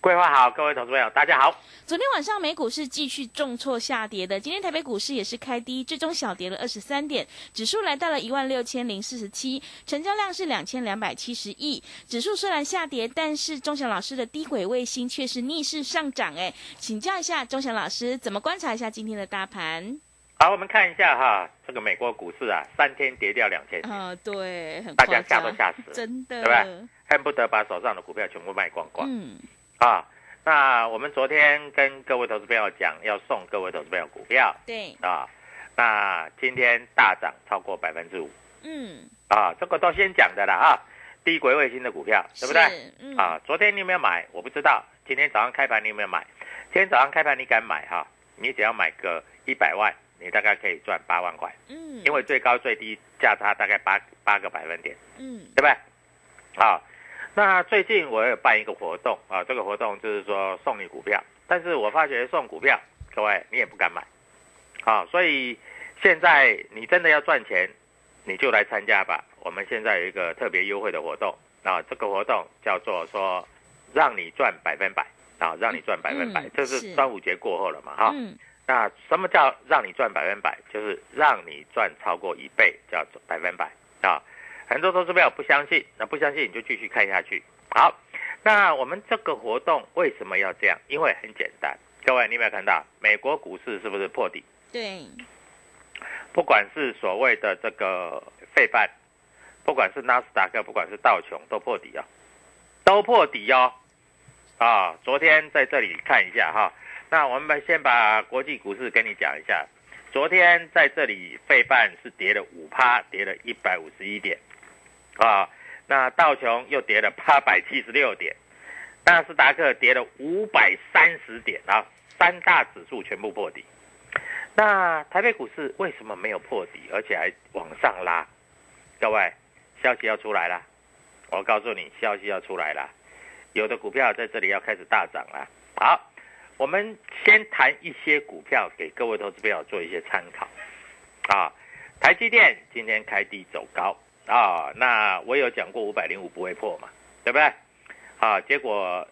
桂花好，各位投资朋友，大家好。昨天晚上美股是继续重挫下跌的，今天台北股市也是开低，最终小跌了二十三点，指数来到了一万六千零四十七，成交量是两千两百七十亿。指数虽然下跌，但是钟祥老师的低轨卫星却是逆势上涨。哎，请教一下钟祥老师，怎么观察一下今天的大盘？好，我们看一下哈，这个美国股市啊，三天跌掉两千啊，对，大家吓都吓死了，真的，对不对？恨不得把手上的股票全部卖光光。嗯。啊，那我们昨天跟各位投资朋友讲，要送各位投资朋友股票。对。啊，那今天大涨超过百分之五。嗯。啊，这个都先讲的了啊，低轨卫星的股票，对不对？嗯。啊，昨天你有没有买？我不知道。今天早上开盘你有没有买？今天早上开盘你敢买哈？你只要买个一百万，你大概可以赚八万块。嗯。因为最高最低价差大概八八个百分点。嗯。对不对？啊。那最近我也办一个活动啊，这个活动就是说送你股票，但是我发觉送股票，各位你也不敢买，啊，所以现在你真的要赚钱，你就来参加吧。我们现在有一个特别优惠的活动啊，这个活动叫做说让你赚百分百啊，让你赚百分百，这是端午节过后了嘛哈。那什么叫让你赚百分百？就是让你赚超过一倍，叫做百分百啊。很多投资友不相信，那不相信你就继续看下去。好，那我们这个活动为什么要这样？因为很简单，各位你有没有看到美国股市是不是破底？对。不管是所谓的这个费半，不管是纳斯达克，不管是道琼，都破底啊，都破底哦。啊，昨天在这里看一下哈。那我们先把国际股市跟你讲一下。昨天在这里费半是跌了五趴，跌了一百五十一点。啊，那道琼又跌了八百七十六点，纳斯达克跌了五百三十点啊，三大指数全部破底。那台北股市为什么没有破底，而且还往上拉？各位，消息要出来了，我告诉你，消息要出来了，有的股票在这里要开始大涨了。好，我们先谈一些股票给各位投资朋友做一些参考。啊，台积电今天开低走高。啊，那我有讲过五百零五不会破嘛，对不对？啊，结果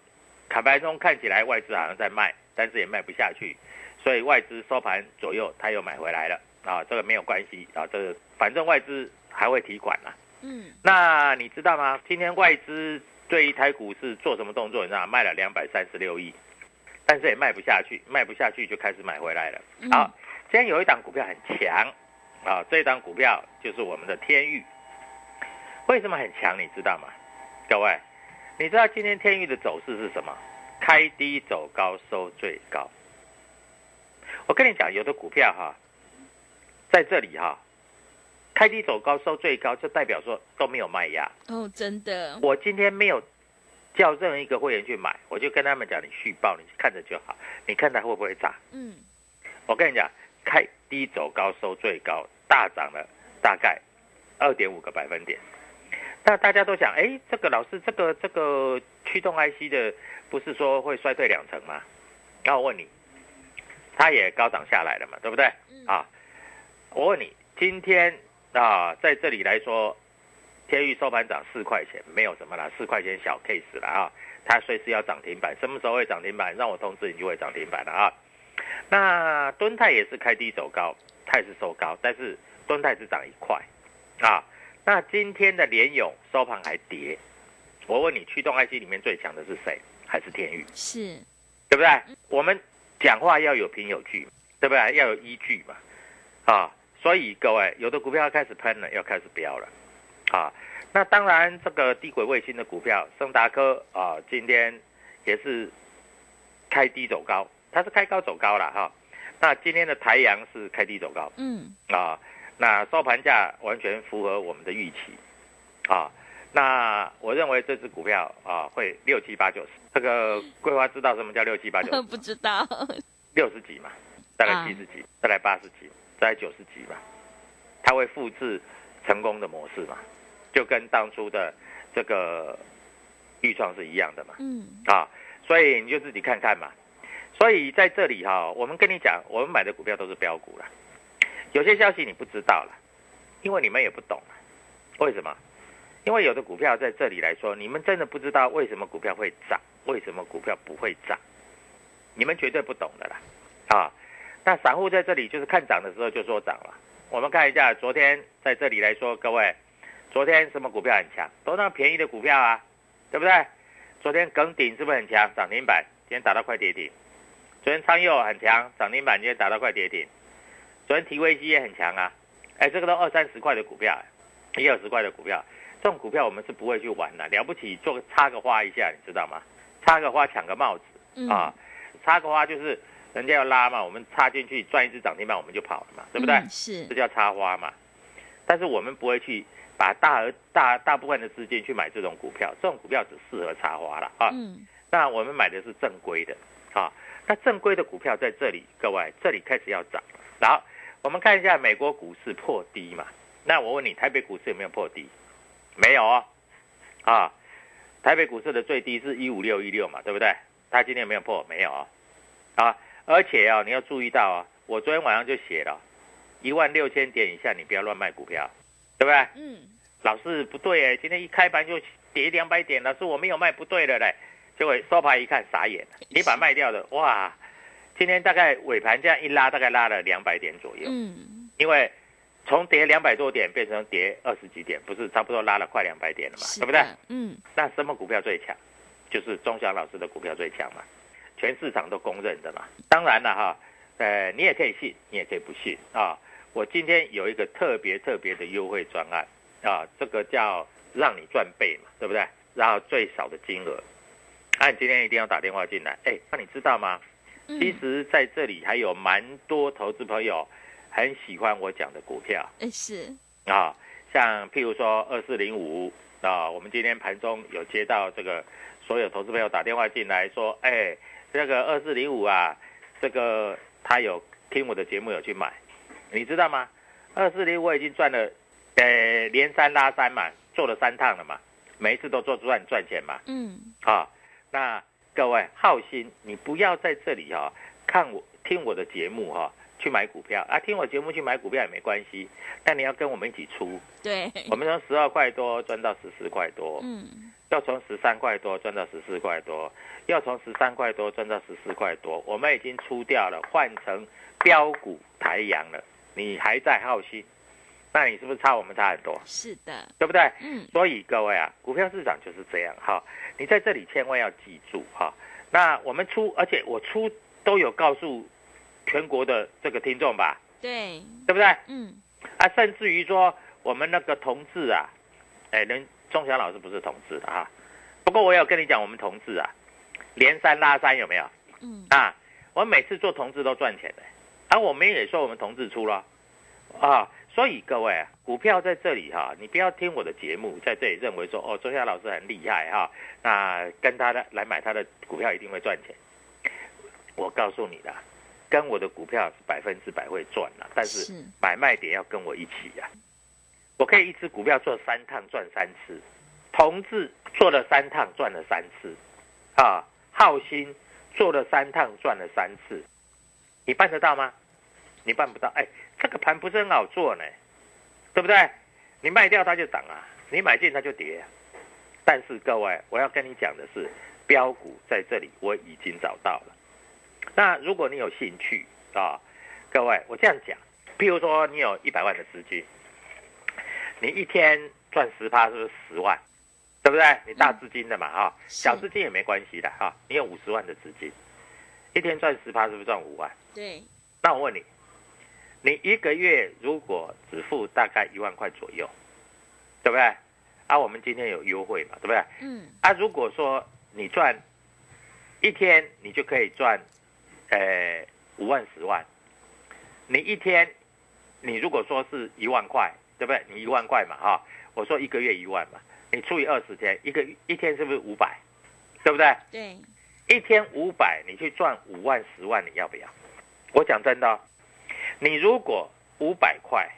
卡牌中看起来外资好像在卖，但是也卖不下去，所以外资收盘左右他又买回来了。啊，这个没有关系啊，这个反正外资还会提款啦。嗯，那你知道吗？今天外资对于台股市做什么动作？你知道，卖了两百三十六亿，但是也卖不下去，卖不下去就开始买回来了。好，今天有一档股票很强，啊，这一档股票就是我们的天域。为什么很强？你知道吗？各位，你知道今天天域的走势是什么？开低走高收最高。我跟你讲，有的股票哈，在这里哈，开低走高收最高，就代表说都没有卖压。哦，真的，我今天没有叫任何一个会员去买，我就跟他们讲，你续报，你看着就好，你看它会不会涨？嗯，我跟你讲，开低走高收最高，大涨了大概二点五个百分点。那大家都想，哎，这个老师，这个这个驱动 IC 的，不是说会衰退两成吗？那我问你，它也高涨下来了嘛，对不对？啊，我问你，今天啊，在这里来说，天域收盘涨四块钱，没有什么啦，四块钱小 case 了啊，它随时要涨停板，什么时候会涨停板？让我通知你就会涨停板了啊。那敦泰也是开低走高，它也是收高，但是敦泰只涨一块啊。那今天的联勇收盘还跌，我问你，驱动 IC 里面最强的是谁？还是天宇？是，对不对？我们讲话要有凭有据，对不对？要有依据嘛，啊，所以各位，有的股票要开始喷了，要开始飙了，啊，那当然这个低轨卫星的股票，盛达科啊，今天也是开低走高，它是开高走高了哈。那今天的台阳是开低走高，嗯，啊。那收盘价完全符合我们的预期，啊，那我认为这只股票啊会六七八九十。这个桂花知道什么叫六七八九十？不知道。六十几嘛，再来七十几，再来八十几，再来九十几嘛，它会复制成功的模式嘛，就跟当初的这个预创是一样的嘛。嗯。啊，所以你就自己看看嘛。所以在这里哈，我们跟你讲，我们买的股票都是标股了。有些消息你不知道了，因为你们也不懂为什么？因为有的股票在这里来说，你们真的不知道为什么股票会涨，为什么股票不会涨，你们绝对不懂的啦。啊，那散户在这里就是看涨的时候就说涨了。我们看一下昨天在这里来说，各位，昨天什么股票很强？都那便宜的股票啊，对不对？昨天耿鼎是不是很强？涨停板，今天打到快跌停。昨天昌佑很强，涨停板，今天打到快跌停。昨天提威西也很强啊，哎，这个都二三十块的股票，一二十块的股票，这种股票我们是不会去玩的。了不起做个插个花一下，你知道吗？插个花抢个帽子啊，插个花就是人家要拉嘛，我们插进去赚一只涨停板我们就跑了嘛，对不对？是，这叫插花嘛。但是我们不会去把大额大大部分的资金去买这种股票，这种股票只适合插花了啊。嗯，那我们买的是正规的啊，那正规的股票在这里，各位这里开始要涨，然后。我们看一下美国股市破低嘛？那我问你，台北股市有没有破低？没有哦，啊，台北股市的最低是一五六一六嘛，对不对？它今天没有破，没有啊，啊，而且啊，你要注意到啊，我昨天晚上就写了，一万六千点以下你不要乱卖股票，对不对？嗯。老师不对哎，今天一开盘就跌两百点，老师我没有卖不对的嘞，结果收盘一看傻眼，你把卖掉的哇！今天大概尾盘这样一拉，大概拉了两百点左右。嗯，因为从跌两百多点变成跌二十几点，不是差不多拉了快两百点了嘛？对不对？嗯。那什么股票最强？就是钟祥老师的股票最强嘛，全市场都公认的嘛。当然了哈，呃，你也可以信，你也可以不信啊。我今天有一个特别特别的优惠专案啊，这个叫让你赚倍嘛，对不对？然后最少的金额，那你今天一定要打电话进来。哎，那你知道吗？其实在这里还有蛮多投资朋友很喜欢我讲的股票，哎是啊，像譬如说二四零五啊，我们今天盘中有接到这个所有投资朋友打电话进来说，哎，这个二四零五啊，这个他有听我的节目有去买，你知道吗？二四零我已经赚了，呃，连三拉三嘛，做了三趟了嘛，每一次都做赚赚钱嘛，嗯，啊，那。各位好心，你不要在这里哈看我听我的节目哈去买股票啊，听我节目去买股票也没关系，但你要跟我们一起出。对，我们从十二块多赚到十四块多，嗯，要从十三块多赚到十四块多，要从十三块多赚到十四块多，我们已经出掉了，换成标股台阳了，你还在好心？那你是不是差我们差很多？是的，对不对？嗯。所以各位啊，股票市场就是这样哈。你在这里千万要记住哈。那我们出，而且我出都有告诉全国的这个听众吧？对，对不对？嗯。啊，甚至于说我们那个同志啊，哎，人钟祥老师不是同志的哈。不过我有跟你讲，我们同志啊，连三拉三有没有？嗯。啊，我们每次做同志都赚钱的，啊，我们也说我们同志出了，啊。所以各位啊，股票在这里哈，你不要听我的节目，在这里认为说哦，周夏老师很厉害哈，那跟他的来买他的股票一定会赚钱。我告诉你的，跟我的股票是百分之百会赚的，但是是买卖点要跟我一起呀、我可以一只股票做三趟赚三次，同志做了三趟赚了三次，啊，浩鑫做了三趟赚了三次，你办得到吗？你办不到，哎，这个盘不是很好做呢，对不对？你卖掉它就涨啊，你买进它就跌、啊。但是各位，我要跟你讲的是，标股在这里我已经找到了。那如果你有兴趣啊，各位，我这样讲，譬如说你有一百万的资金，你一天赚十趴是不是十万？对不对？你大资金的嘛哈、是小资金也没关系的哈、你有五十万的资金，一天赚十趴是不是赚五万？对，那我问你，你一个月如果只付大概一万块左右，对不对？啊，我们今天有优惠嘛，对不对？嗯，啊，如果说你赚一天，你就可以赚，呃，五万十万。你一天，你如果说是一万块，对不对？你一万块嘛，哈，我说一个月一万嘛，你除以二十天，一个一天是不是五百？对不对？对，一天五百，你去赚五万十万，你要不要？我讲真的哦、你如果五百块，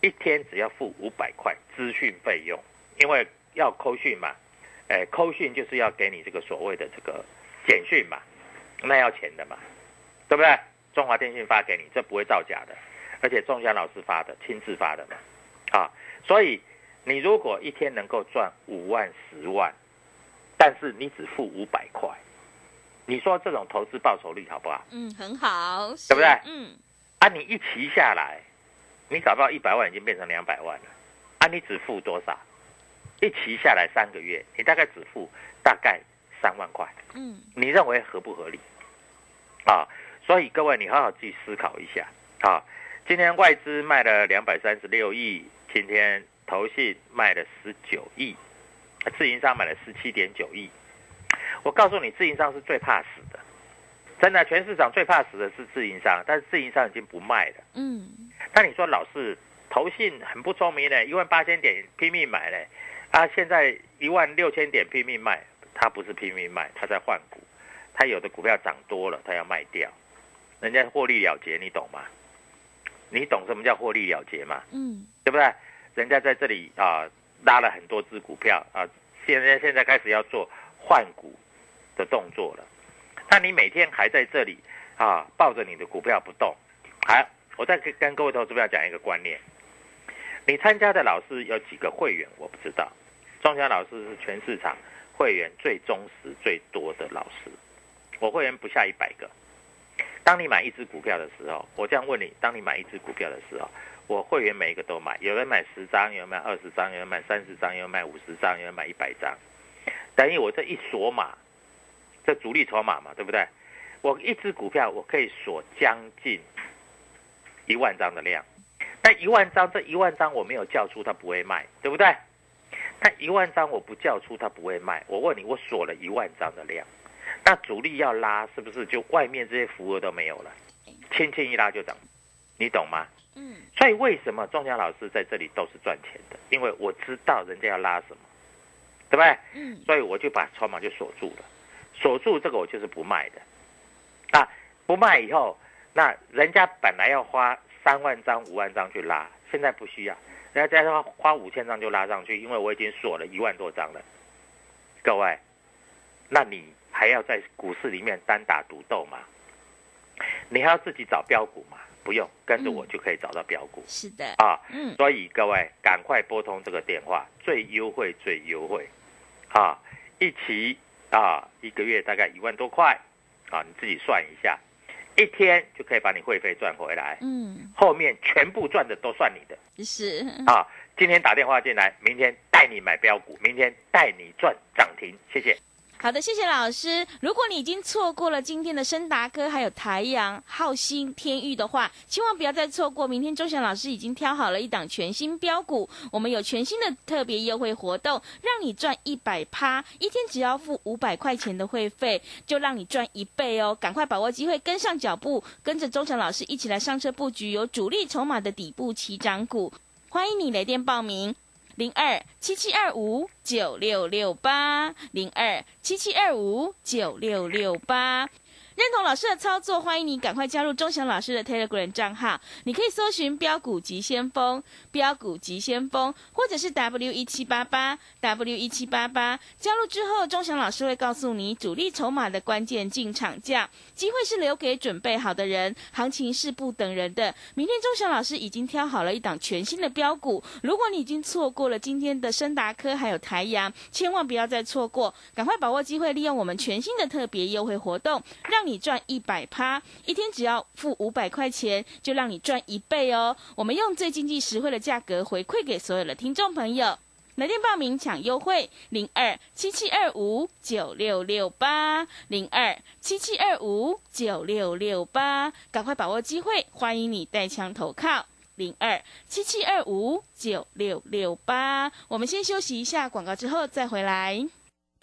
一天只要付五百块资讯费用，因为要扣讯嘛，哎，扣讯就是要给你这个所谓的这个简讯嘛，那要钱的嘛，对不对？中华电信发给你，这不会造假的，而且仲祥老师发的，亲自发的嘛，啊，所以你如果一天能够赚五万十万，但是你只付五百块，你说这种投资报酬率好不好？嗯，很好，对不对嗯，啊，你一骑下来，你搞不好一百万已经变成两百万了，啊，你只付多少？一骑下来三个月，你大概只付大概三万块，嗯，你认为合不合理？啊，所以各位你好好去思考一下啊。今天外资卖了两百三十六亿，今天投信卖了十九亿，自营商买了十七点九亿。我告诉你，自营商是最怕死的，真的，全市场最怕死的是自营商，但是自营商已经不卖了。嗯，那你说老是投信很不聪明呢，一万八千点拼命买呢，啊，现在一万六千点拼命卖，他不是拼命卖，他在换股，他有的股票涨多了，他要卖掉，人家获利了结，你懂吗？你懂什么叫获利了结吗？嗯，对不对？人家在这里啊拉了很多只股票啊，现在现在开始要做换股的动作了。那你每天还在这里啊抱着你的股票不动，还我再跟跟各位投资票讲一个观念，你参加的老师有几个会员我不知道，庄家老师是全市场会员最忠实最多的老师，我会员不下一百个。当你买一只股票的时候，我这样问你：当你买一只股票的时候，我会员每一个都买，有人买十张，有人买二十张，有人买三十张，有人买五十张，有人买一百张。等于我这一锁码，这主力筹码嘛，对不对？我一只股票我可以锁将近一万张的量，但一万张这一万张我没有叫出，它不会卖，对不对？但一万张我不叫出，它不会卖。我问你，我锁了一万张的量，那主力要拉，是不是就外面这些服务都没有了？轻轻一拉就涨，你懂吗？嗯，所以为什么仲江老师在这里都是赚钱的？因为我知道人家要拉什么，对不对？嗯，所以我就把筹码就锁住了，锁住这个我就是不卖的，那，不卖以后，那人家本来要花三万张、五万张去拉，现在不需要，人家再花五千张就拉上去，因为我已经锁了一万多张了。各位，那你还要在股市里面单打独斗吗？你还要自己找标股吗？不用，跟着我就可以找到标股。是的，啊，嗯，所以各位赶快拨通这个电话，最优惠最优惠，啊，一期啊一个月大概一万多块，啊，你自己算一下，一天就可以把你会费赚回来，嗯，后面全部赚的都算你的是，啊。今天打电话进来，明天带你买标股，明天带你赚涨停，谢谢。好的，谢谢老师。如果你已经错过了今天的深达科、还有台阳、浩星、天域的话，千万不要再错过。明天周翔老师已经挑好了一档全新标股，我们有全新的特别优惠活动，让你赚一百趴，一天只要付五百块钱的会费，就让你赚一倍哦！赶快把握机会，跟上脚步，跟着周翔老师一起来上车布局有主力筹码的底部起涨股。欢迎你来电报名。零二七七二五九六六八，零二七七二五九六六八。认同老师的操作，欢迎你赶快加入钟祥老师的 Telegram 账号。你可以搜寻“标股急先锋”、“标股急先锋”，或者是 W 一七八八 W 一七八八。加入之后，钟祥老师会告诉你主力筹码的关键进场价。机会是留给准备好的人，行情是不等人的。明天钟祥老师已经挑好了一档全新的标股，如果你已经错过了今天的深达科还有台阳，千万不要再错过，赶快把握机会，利用我们全新的特别优惠活动，让。你赚一百趴，一天只要付五百块钱，就让你赚一倍哦。我们用最经济实惠的价格回馈给所有的听众朋友，来电报名抢优惠零二七七二五九六六八零二七七二五九六六八，赶快把握机会，欢迎你带枪投靠零二七七二五九六六八。我们先休息一下广告，之后再回来。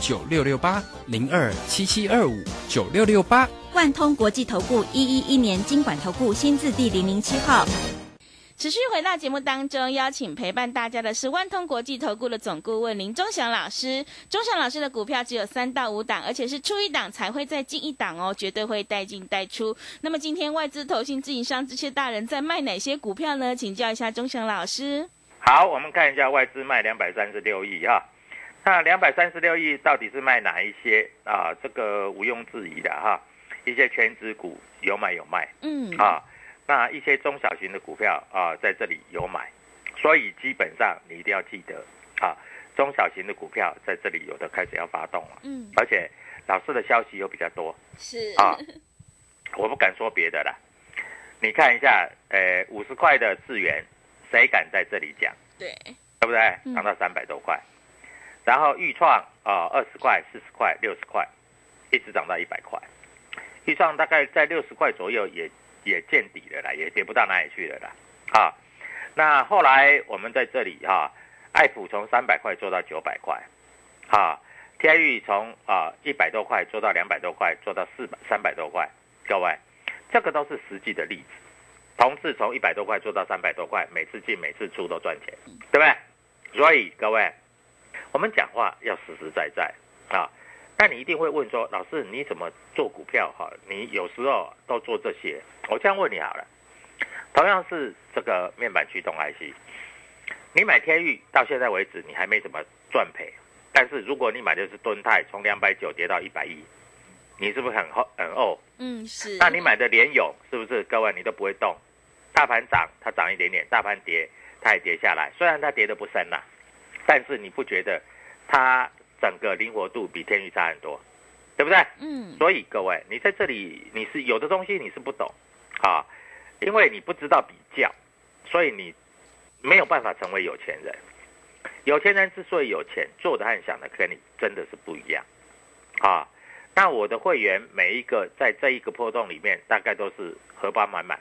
九六六八零二七七二五九六六八，万通国际投顾一一一年经管投顾新字第零零七号。持续回到节目当中，邀请陪伴大家的是万通国际投顾的总顾问林忠祥老师。忠祥老师的股票只有三到五档，而且是出一档才会再进一档哦，绝对会带进带出。那么今天外资、投信、自营商这些大人在卖哪些股票呢？请教一下忠祥老师。好，我们看一下外资卖两百三十六亿哈。那两百三十六亿到底是卖哪一些？啊？这个毋庸置疑的哈，一些全职股有买有卖，嗯。啊，那一些中小型的股票啊，在这里有买，所以基本上你一定要记得啊，中小型的股票在这里有的开始要发动了，嗯，而且老师的消息又比较多，是。啊，我不敢说别的了，你看一下，呃，五十块的智源，谁敢在这里讲？对，对不对？涨到三百多块。然后豫创啊，二十块、四十块、六十块，一直涨到一百块。豫创大概在六十块左右，也也见底了啦，也跌不到哪里去了啦。啊，那后来我们在这里哈，爱普从三百块做到九百块，啊，天域从啊一百多块做到两百多块，做到四百三百多块。各位，这个都是实际的例子。同事从一百多块做到三百多块，每次进每次出都赚钱，对不对？所以各位。我们讲话要实实在在啊，那你一定会问说，老师你怎么做股票哈？你有时候都做这些，我这样问你好了。同样是这个面板驱动 IC，你买天域到现在为止你还没怎么赚赔，但是如果你买的是敦泰，从两百九跌到一百一，你是不是很厚很厚？嗯，是。那你买的联勇是不是各位你都不会动？大盘涨它涨一点点，大盘跌它也跌下来，虽然它跌的不深呐。但是你不觉得它整个灵活度比天宇差很多，对不对？嗯。所以各位，你在这里你是有的东西你是不懂啊，因为你不知道比较，所以你没有办法成为有钱人。有钱人之所以有钱，做的和想的跟你真的是不一样啊。那我的会员每一个在这一个波动里面，大概都是荷包满满，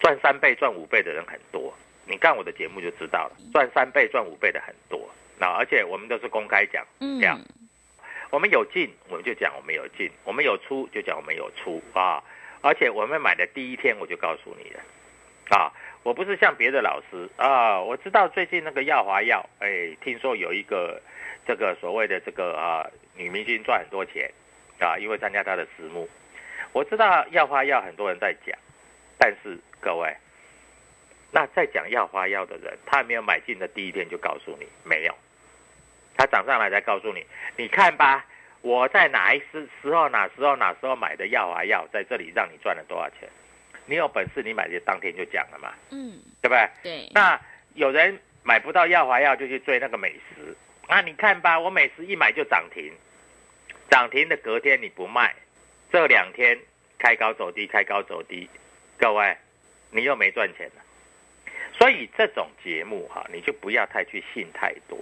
赚三倍、赚五倍的人很多。你看我的节目就知道了，赚三倍、赚五倍的很多，那而且我们都是公开讲，这样，我们有进我们就讲我们有进，我们有出就讲我们有出啊，而且我们买的第一天我就告诉你了，啊，我不是像别的老师啊，我知道最近那个耀华药，哎，听说有一个这个所谓的这个啊女明星赚很多钱啊，因为参加她的私募。我知道耀华药很多人在讲，但是各位，那在讲要花药的人，他没有买进的第一天就告诉你没有，他涨上来才告诉你，你看吧，我在哪一时时候哪时候哪时候买的药啊药，在这里让你赚了多少钱。你有本事，你买的当天就讲了嘛，嗯，对不对？对，那有人买不到药华药，就去追那个美食。那，你看吧，我美食一买就涨停，涨停的隔天你不卖，这两天开高走低，开高走低，各位，你又没赚钱了。所以这种节目哈，你就不要太去信太多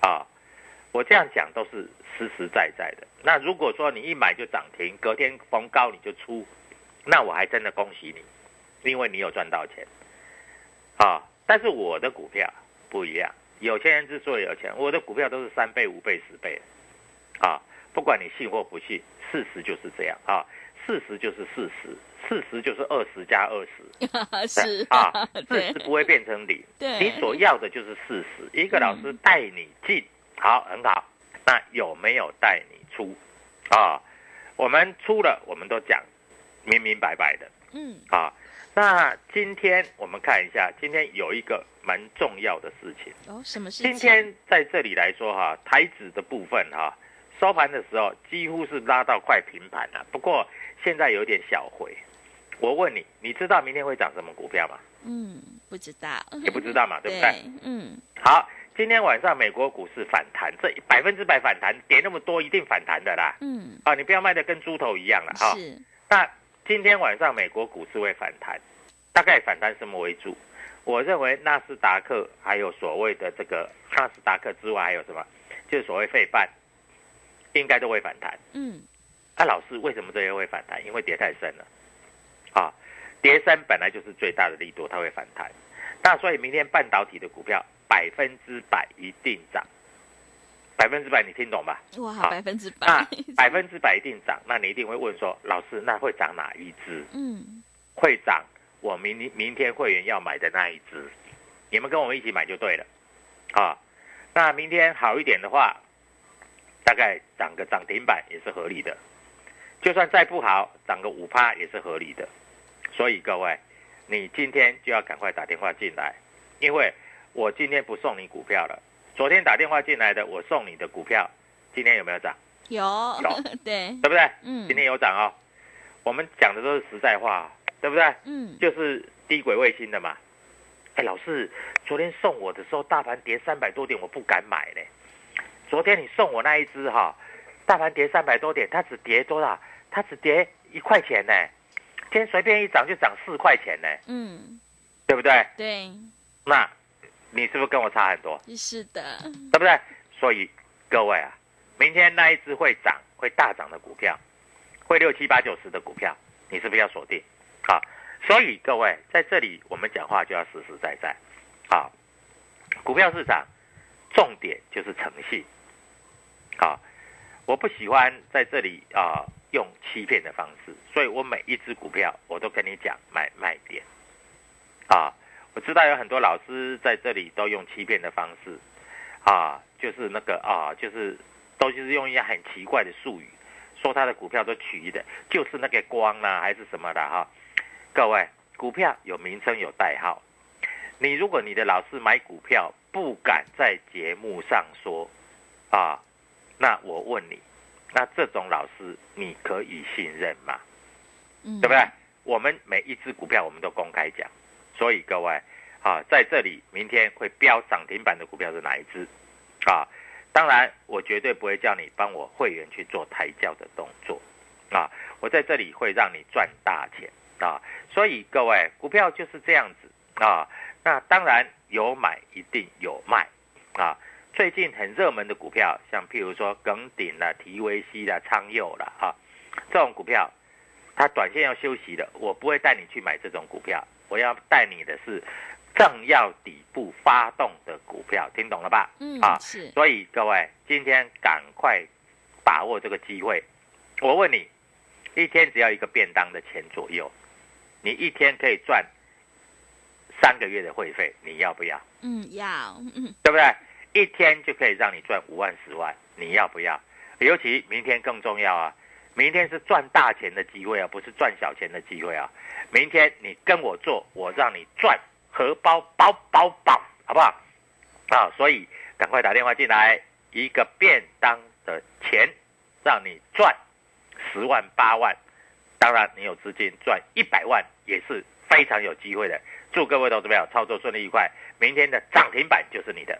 啊。我这样讲都是实实在在的。那如果说你一买就涨停，隔天逢高你就出。那我还真的恭喜你，因为你有赚到钱，啊！但是我的股票不一样，有钱人之所以有钱，我的股票都是三倍、五倍、十倍，啊！不管你信或不信，事实就是这样啊！事实就是四十，四十就是二十加二十，是啊，四十不会变成零。对你所要的就是四十。一个老师带你进，好，很好。那有没有带你出？啊，我们出了，我们都讲明明白白的嗯，啊。那今天我们看一下，今天有一个蛮重要的事情。哦，什么事今？天在这里来说哈，台子的部分哈，收盘的时候几乎是拉到快平盘了，不过现在有点小回。我问你，你知道明天会涨什么股票吗？嗯，不知道，也不知道嘛，对不对？嗯，好，今天晚上美国股市反弹，这百分之百反弹，跌那么多一定反弹的啦。嗯，啊，你不要卖的跟猪头一样了哈。是，那今天晚上美国股市会反弹，大概反弹什么为主？我认为纳斯达克还有所谓的这个纳斯达克之外还有什么？就是所谓费半，应该都会反弹。嗯，啊，老师为什么这些会反弹？因为跌太深了，啊，跌深本来就是最大的力度，它会反弹。那所以明天半导体的股票百分之百一定涨，百分之百你听懂吧？哇，好百分之百那，百分之百一定涨，那你一定会问说，老师那会涨哪一只？嗯，会涨我明明天会员要买的那一只，你们跟我们一起买就对了，啊，那明天好一点的话，大概涨个涨停板也是合理的，就算再不好，涨个五趴也是合理的，所以各位，你今天就要赶快打电话进来，因为我今天不送你股票了，昨天打电话进来的我送你的股票，今天有没有涨？有有，对，对不对？嗯今天有涨哦，我们讲的都是实在话，对不对？嗯，就是低轨卫星的嘛。哎，老师，昨天送我的时候，大盘跌三百多点，我不敢买呢。昨天你送我那一只哈，大盘跌三百多点，它只跌多少？它只跌一块钱呢。今天随便一涨就涨四块钱呢，嗯，对不对？对，那你是不是跟我差很多？是的，对不对？所以各位啊，明天那一只会涨、会大涨的股票，会六七八九十的股票，你是不是要锁定？好，所以各位在这里我们讲话就要实实在在。好，股票市场重点就是诚信。啊，我不喜欢在这里啊用欺骗的方式，所以我每一只股票我都跟你讲买卖点。啊，我知道有很多老师在这里都用欺骗的方式，啊，就是那个啊，就是都就是用一些很奇怪的术语，说他的股票都取的，就是那个光啦、还是什么的哈。各位，股票有名称有代号，你如果你的老师买股票不敢在节目上说，那我问你，那这种老师你可以信任吗？嗯，对不对？我们每一只股票我们都公开讲，所以各位啊，在这里明天会标涨停板的股票是哪一只？啊，当然我绝对不会叫你帮我会员去做抬轿的动作，啊，我在这里会让你赚大钱啊，所以各位股票就是这样子啊，那当然有买一定有卖啊。最近很热门的股票，像譬如说耿鼎啦、提维西啦、昌佑啦，啊，这种股票，它短线要休息的，我不会带你去买这种股票，我要带你的是正要底部发动的股票，听懂了吧？嗯，啊，是，所以各位今天赶快把握这个机会。我问你，一天只要一个便当的钱左右，你一天可以赚三个月的会费，你要不要？嗯，要，嗯，对不对？一天就可以让你赚五万、十万，你要不要？尤其明天更重要啊！明天是赚大钱的机会啊，不是赚小钱的机会啊！明天你跟我做，我让你赚荷包包包包，好不好？啊，所以赶快打电话进来，一个便当的钱让你赚十万八万，当然你有资金赚一百万也是非常有机会的。祝各位投资朋友操作顺利愉快，明天的涨停板就是你的。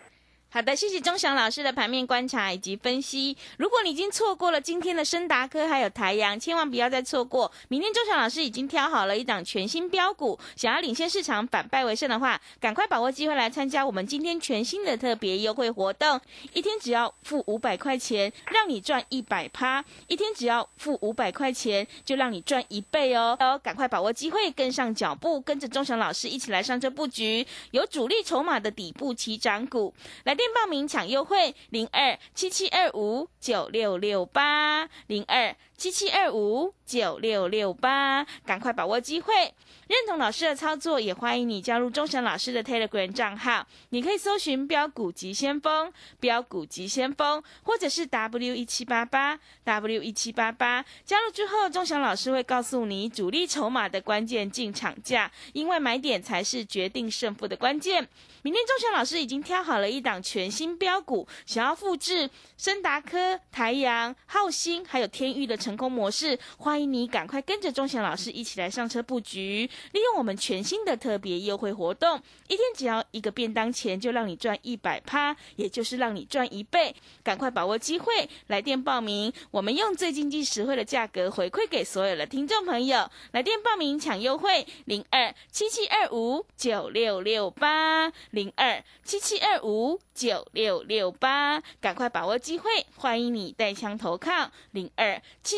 好的，谢谢钟祥老师的盘面观察以及分析。如果你已经错过了今天的深达科还有台阳，千万不要再错过。明天钟祥老师已经挑好了一档全新标股，想要领先市场、反败为胜的话，赶快把握机会来参加我们今天全新的特别优惠活动。一天只要付五百块钱，让你赚一百趴；一天只要付五百块钱，就让你赚一倍哦！哦，赶快把握机会，跟上脚步，跟着钟祥老师一起来上车布局有主力筹码的底部起涨股来。电报名抢优惠零二七七二五九六六八零二七七二五九六六八，赶快把握机会！认同老师的操作，也欢迎你加入钟神老师的 Telegram 账号。你可以搜寻“标股急先锋”、“标股急先锋”，或者是 W 一七八八 W 一七八八。加入之后，钟祥老师会告诉你主力筹码的关键进场价，因为买点才是决定胜负的关键。明天钟祥老师已经挑好了一档全新标股，想要复制深达科、台阳、浩星还有天域的成功模式，欢迎你赶快跟着钟祥老师一起来上车布局。利用我们全新的特别优惠活动，一天只要一个便当钱，就让你赚一百趴，也就是让你赚一倍。赶快把握机会，来电报名，我们用最经济实惠的价格回馈给所有的听众朋友。来电报名抢优惠，零二七七二五九六六八零二七七二五九六六八，赶快把握机会，欢迎你带枪投靠零二七